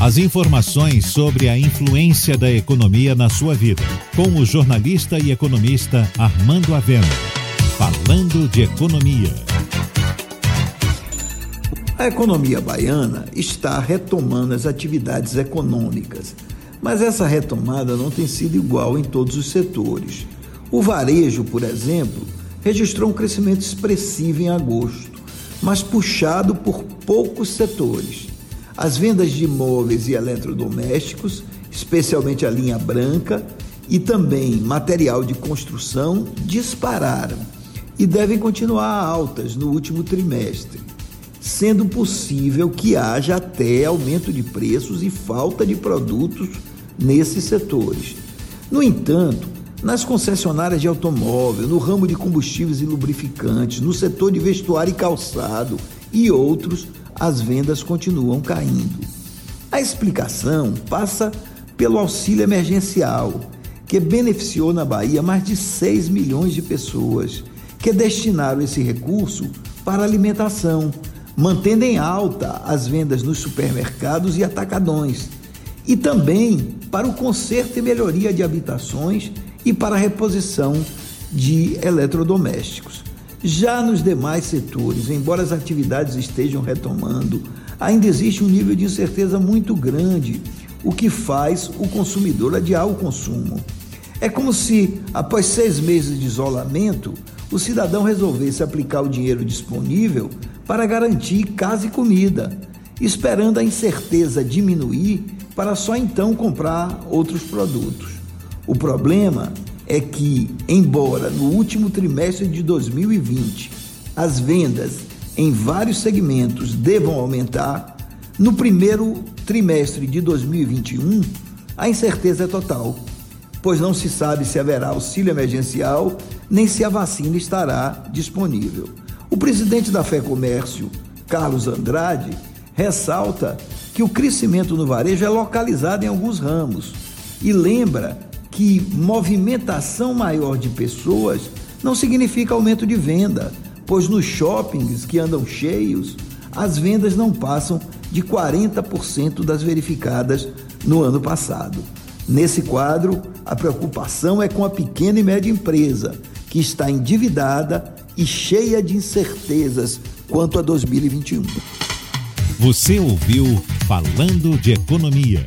As informações sobre a influência da economia na sua vida, com o jornalista e economista Armando Avena. Falando de economia. A economia baiana está retomando as atividades econômicas, mas essa retomada não tem sido igual em todos os setores. O varejo, por exemplo, registrou um crescimento expressivo em agosto, mas puxado por poucos setores. As vendas de imóveis e eletrodomésticos, especialmente a linha branca, e também material de construção dispararam e devem continuar altas no último trimestre, sendo possível que haja até aumento de preços e falta de produtos nesses setores. No entanto, nas concessionárias de automóvel, no ramo de combustíveis e lubrificantes, no setor de vestuário e calçado e outros, as vendas continuam caindo. A explicação passa pelo auxílio emergencial, que beneficiou na Bahia mais de 6 milhões de pessoas, que destinaram esse recurso para alimentação, mantendo em alta as vendas nos supermercados e atacadões, e também para o conserto e melhoria de habitações e para a reposição de eletrodomésticos. Já nos demais setores, embora as atividades estejam retomando, ainda existe um nível de incerteza muito grande, o que faz o consumidor adiar o consumo. É como se, após seis meses de isolamento, o cidadão resolvesse aplicar o dinheiro disponível para garantir casa e comida, esperando a incerteza diminuir para só então comprar outros produtos. O problema é que, embora no último trimestre de 2020 as vendas em vários segmentos devam aumentar, no primeiro trimestre de 2021 a incerteza é total, pois não se sabe se haverá auxílio emergencial nem se a vacina estará disponível. O presidente da Fé Comércio, Carlos Andrade, ressalta que o crescimento no varejo é localizado em alguns ramos e lembra que movimentação maior de pessoas não significa aumento de venda, pois nos shoppings que andam cheios, as vendas não passam de 40% das verificadas no ano passado. Nesse quadro, a preocupação é com a pequena e média empresa, que está endividada e cheia de incertezas quanto a 2021. Você ouviu Falando de Economia